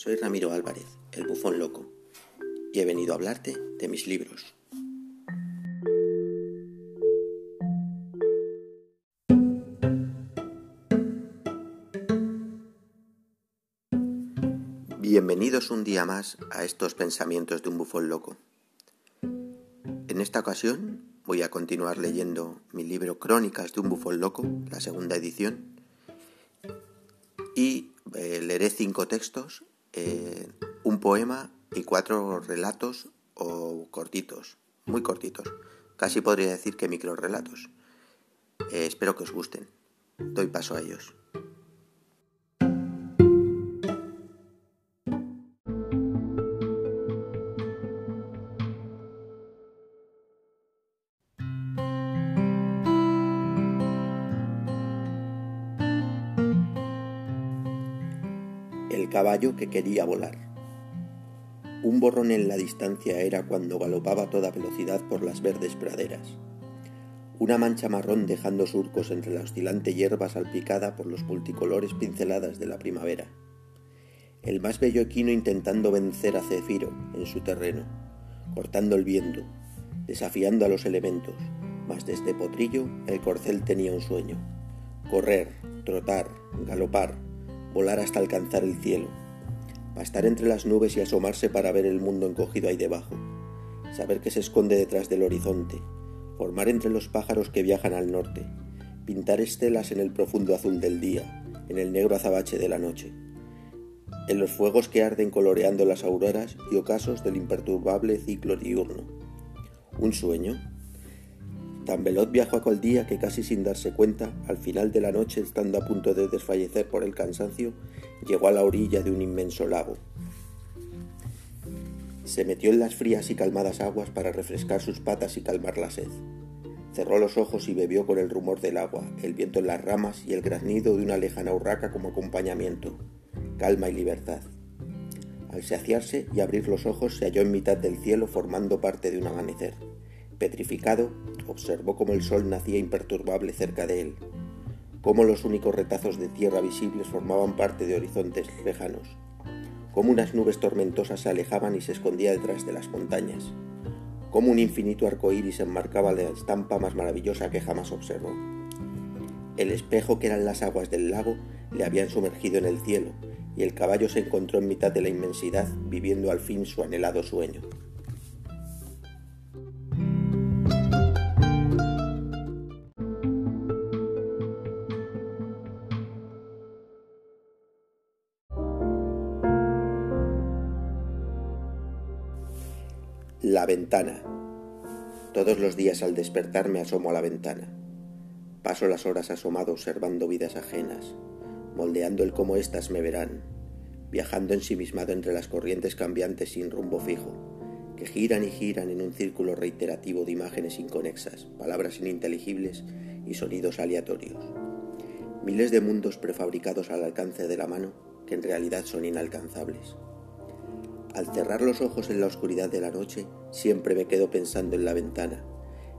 soy Ramiro Álvarez, el bufón loco, y he venido a hablarte de mis libros. Bienvenidos un día más a estos pensamientos de un bufón loco. En esta ocasión voy a continuar leyendo mi libro Crónicas de un bufón loco, la segunda edición, y eh, leeré cinco textos, eh, un poema y cuatro relatos o cortitos, muy cortitos. Casi podría decir que micro relatos. Eh, espero que os gusten. Doy paso a ellos. Caballo que quería volar. Un borrón en la distancia era cuando galopaba a toda velocidad por las verdes praderas. Una mancha marrón dejando surcos entre la oscilante hierba salpicada por los multicolores pinceladas de la primavera. El más bello equino intentando vencer a Cefiro en su terreno, cortando el viento, desafiando a los elementos, mas desde Potrillo el corcel tenía un sueño. Correr, trotar, galopar, volar hasta alcanzar el cielo, pastar entre las nubes y asomarse para ver el mundo encogido ahí debajo, saber que se esconde detrás del horizonte, formar entre los pájaros que viajan al norte, pintar estelas en el profundo azul del día, en el negro azabache de la noche, en los fuegos que arden coloreando las auroras y ocasos del imperturbable ciclo diurno. ¿Un sueño? Tan veloz viajó aquel día que casi sin darse cuenta, al final de la noche, estando a punto de desfallecer por el cansancio, llegó a la orilla de un inmenso lago. Se metió en las frías y calmadas aguas para refrescar sus patas y calmar la sed. Cerró los ojos y bebió con el rumor del agua, el viento en las ramas y el graznido de una lejana urraca como acompañamiento. Calma y libertad. Al saciarse y abrir los ojos se halló en mitad del cielo formando parte de un amanecer. Petrificado, observó cómo el sol nacía imperturbable cerca de él, cómo los únicos retazos de tierra visibles formaban parte de horizontes lejanos, cómo unas nubes tormentosas se alejaban y se escondían detrás de las montañas, cómo un infinito arco iris enmarcaba la estampa más maravillosa que jamás observó. El espejo que eran las aguas del lago le habían sumergido en el cielo, y el caballo se encontró en mitad de la inmensidad, viviendo al fin su anhelado sueño. La ventana. Todos los días al despertar me asomo a la ventana. Paso las horas asomado observando vidas ajenas, moldeando el cómo éstas me verán, viajando ensimismado entre las corrientes cambiantes sin rumbo fijo, que giran y giran en un círculo reiterativo de imágenes inconexas, palabras ininteligibles y sonidos aleatorios. Miles de mundos prefabricados al alcance de la mano que en realidad son inalcanzables. Al cerrar los ojos en la oscuridad de la noche, siempre me quedo pensando en la ventana,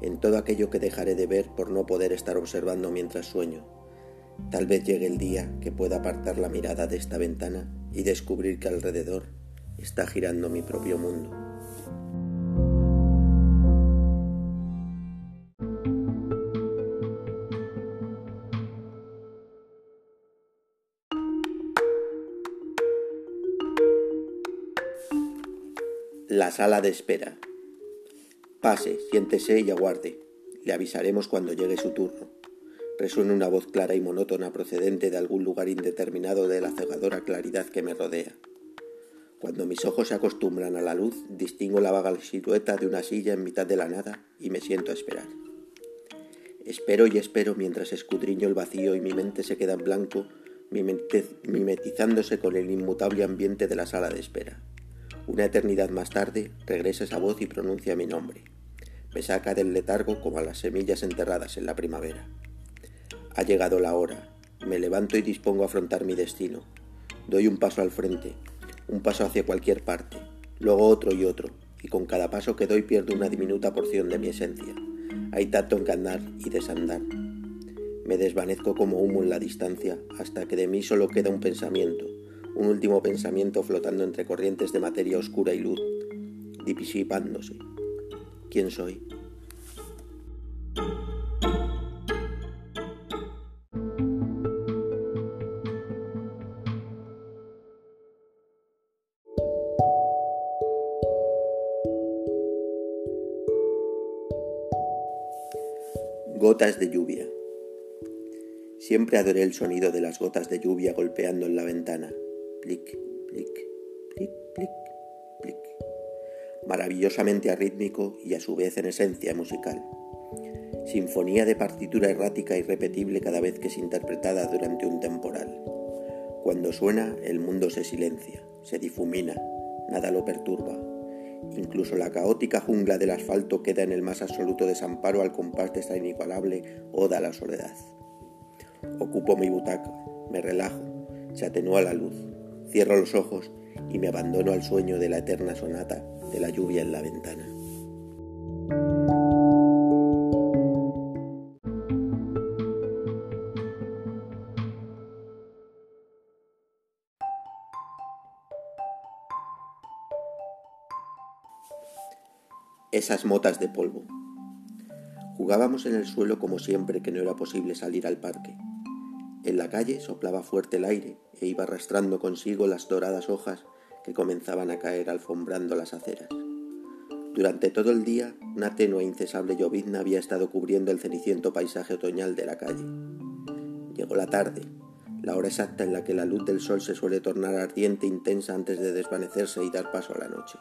en todo aquello que dejaré de ver por no poder estar observando mientras sueño. Tal vez llegue el día que pueda apartar la mirada de esta ventana y descubrir que alrededor está girando mi propio mundo. La sala de espera. Pase, siéntese y aguarde. Le avisaremos cuando llegue su turno. Resuena una voz clara y monótona procedente de algún lugar indeterminado de la cegadora claridad que me rodea. Cuando mis ojos se acostumbran a la luz, distingo la vaga silueta de una silla en mitad de la nada y me siento a esperar. Espero y espero mientras escudriño el vacío y mi mente se queda en blanco, mimetizándose con el inmutable ambiente de la sala de espera. Una eternidad más tarde regresa esa voz y pronuncia mi nombre. Me saca del letargo como a las semillas enterradas en la primavera. Ha llegado la hora. Me levanto y dispongo a afrontar mi destino. Doy un paso al frente, un paso hacia cualquier parte, luego otro y otro, y con cada paso que doy pierdo una diminuta porción de mi esencia. Hay tanto en que y desandar. Me desvanezco como humo en la distancia hasta que de mí solo queda un pensamiento, un último pensamiento flotando entre corrientes de materia oscura y luz, disipándose. ¿Quién soy? Gotas de lluvia. Siempre adoré el sonido de las gotas de lluvia golpeando en la ventana. Plic, plic, plic, plic, plic. Maravillosamente arrítmico y a su vez en esencia musical. Sinfonía de partitura errática y repetible cada vez que es interpretada durante un temporal. Cuando suena, el mundo se silencia, se difumina, nada lo perturba, Incluso la caótica jungla del asfalto queda en el más absoluto desamparo al compás de esta inigualable oda a la soledad. Ocupo mi butaca, me relajo, se atenúa la luz, cierro los ojos y me abandono al sueño de la eterna sonata de la lluvia en la ventana. esas motas de polvo. Jugábamos en el suelo como siempre que no era posible salir al parque. En la calle soplaba fuerte el aire e iba arrastrando consigo las doradas hojas que comenzaban a caer alfombrando las aceras. Durante todo el día, una tenue e incesable llovizna había estado cubriendo el ceniciento paisaje otoñal de la calle. Llegó la tarde, la hora exacta en la que la luz del sol se suele tornar ardiente e intensa antes de desvanecerse y dar paso a la noche.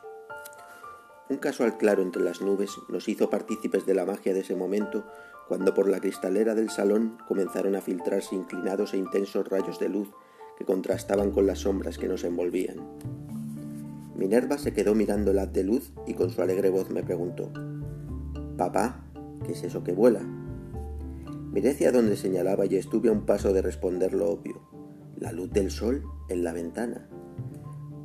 Un casual claro entre las nubes nos hizo partícipes de la magia de ese momento cuando por la cristalera del salón comenzaron a filtrarse inclinados e intensos rayos de luz que contrastaban con las sombras que nos envolvían. Minerva se quedó mirando el de luz y con su alegre voz me preguntó Papá, ¿qué es eso que vuela? Miré hacia donde señalaba y estuve a un paso de responder lo obvio, la luz del sol en la ventana.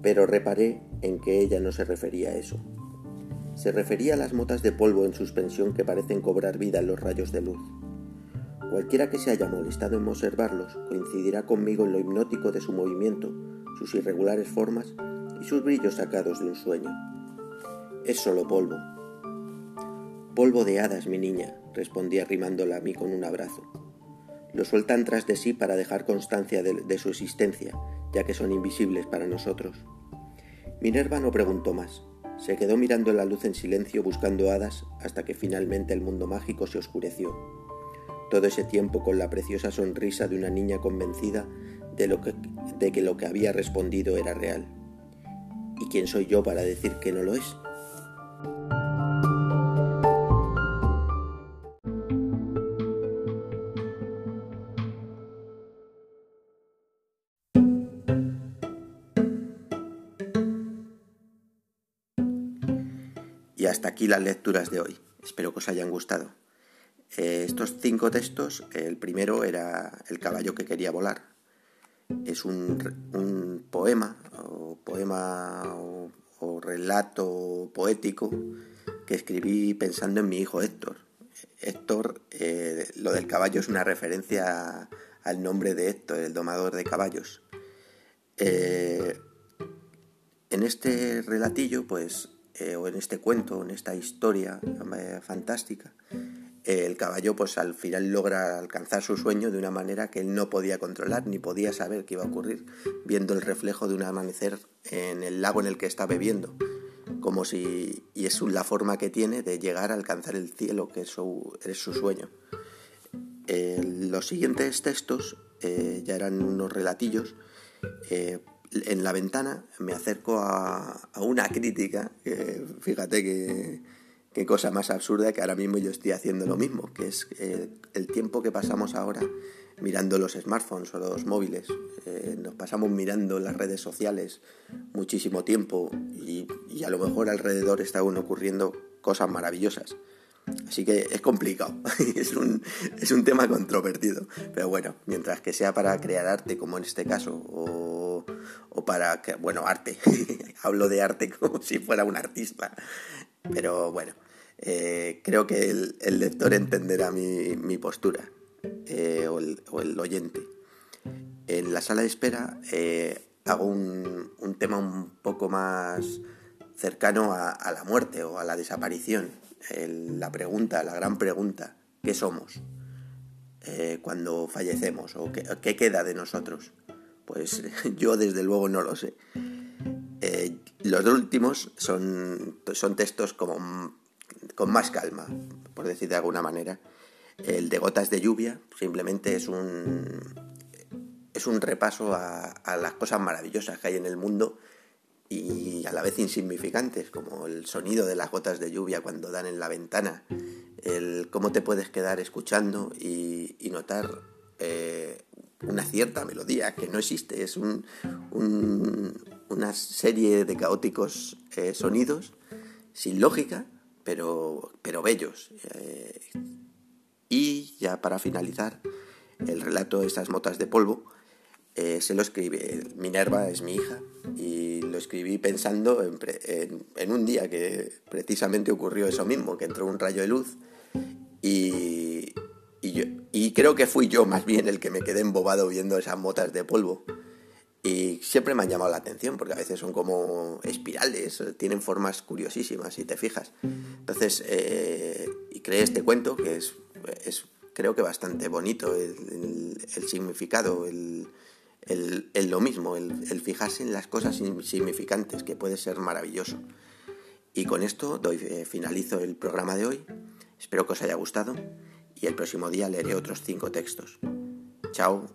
Pero reparé en que ella no se refería a eso se refería a las motas de polvo en suspensión que parecen cobrar vida en los rayos de luz. Cualquiera que se haya molestado en observarlos coincidirá conmigo en lo hipnótico de su movimiento, sus irregulares formas y sus brillos sacados de un sueño. Es solo polvo. Polvo de hadas, mi niña, respondí arrimándola a mí con un abrazo. Lo sueltan tras de sí para dejar constancia de su existencia, ya que son invisibles para nosotros. Minerva no preguntó más. Se quedó mirando la luz en silencio buscando hadas hasta que finalmente el mundo mágico se oscureció. Todo ese tiempo con la preciosa sonrisa de una niña convencida de, lo que, de que lo que había respondido era real. ¿Y quién soy yo para decir que no lo es? Y hasta aquí las lecturas de hoy. Espero que os hayan gustado. Eh, estos cinco textos, el primero era El caballo que quería volar. Es un, poema, o poema o, relato poético que escribí pensando en mi hijo Héctor. Héctor, eh, lo del caballo es una referencia al nombre de Héctor, el domador de caballos. Eh, en este relatillo, pues eh, o en este cuento, en esta historia eh, fantástica, eh, el caballo pues al final logra alcanzar su sueño de una manera que él no podía controlar ni podía saber qué iba a ocurrir, viendo el reflejo de un amanecer en el lago en el que está bebiendo, como si y es la forma que tiene de llegar a alcanzar el cielo, que es su, es su sueño. los siguientes textos ya eran unos relatillos en la ventana me acerco a, una crítica, que fíjate qué cosa más absurda que ahora mismo yo estoy haciendo lo mismo, que es eh, el tiempo que pasamos ahora mirando los smartphones o los móviles. Eh, nos pasamos mirando las redes sociales muchísimo tiempo y, y a lo mejor alrededor están ocurriendo cosas maravillosas. Así que es complicado, es un, es un tema controvertido. Pero bueno, mientras que sea para crear arte, como en este caso, o, o para, que, bueno, arte, hablo de arte como si fuera un artista. Pero bueno, eh, creo que el, lector entenderá mi, postura, eh, o, el, oyente. En la sala de espera eh, hago un, tema un poco más cercano a, la muerte o a la desaparición. la pregunta, la gran pregunta, ¿qué somos cuando fallecemos o qué, queda de nosotros? Pues yo desde luego no lo sé. Eh, los dos últimos son, son textos como con más calma, por decir de alguna manera. El de gotas de lluvia simplemente es un, es un repaso a, las cosas maravillosas que hay en el mundo y a la vez insignificantes, como el sonido de las gotas de lluvia cuando dan en la ventana, el cómo te puedes quedar escuchando y, notar eh, una cierta melodía que no existe, es un, una serie de caóticos eh, sonidos sin lógica, pero, pero bellos. Eh, y ya para finalizar, el relato de esas motas de polvo eh, se lo escribe. Minerva es mi hija y lo escribí pensando en, un día que precisamente ocurrió eso mismo, que entró un rayo de luz y, y, creo que fui yo más bien el que me quedé embobado viendo esas motas de polvo. Y siempre me han llamado la atención porque a veces son como espirales, tienen formas curiosísimas, si te fijas. Entonces, eh, y creé este cuento que es, creo que bastante bonito el, el significado, el, el, lo mismo, el, fijarse en las cosas insignificantes, que puede ser maravilloso. Y con esto doy, eh, finalizo el programa de hoy. Espero que os haya gustado y el próximo día leeré otros cinco textos. Chao.